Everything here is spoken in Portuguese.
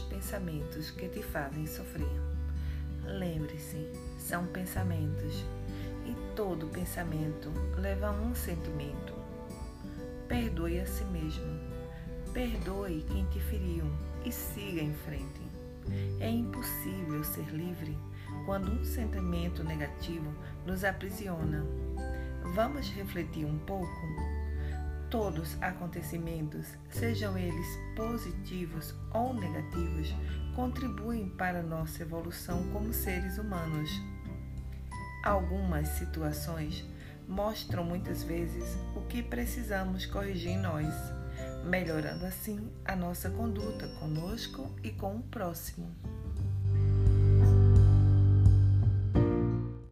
pensamentos que te fazem sofrer. Lembre-se, são pensamentos e todo pensamento leva a um sentimento. Perdoe a si mesmo. Perdoe quem te feriu e siga em frente. É impossível ser livre quando um sentimento negativo nos aprisiona. Vamos refletir um pouco? Todos acontecimentos, sejam eles positivos ou negativos, contribuem para nossa evolução como seres humanos. Algumas situações mostram muitas vezes o que precisamos corrigir em nós, melhorando assim a nossa conduta conosco e com o próximo.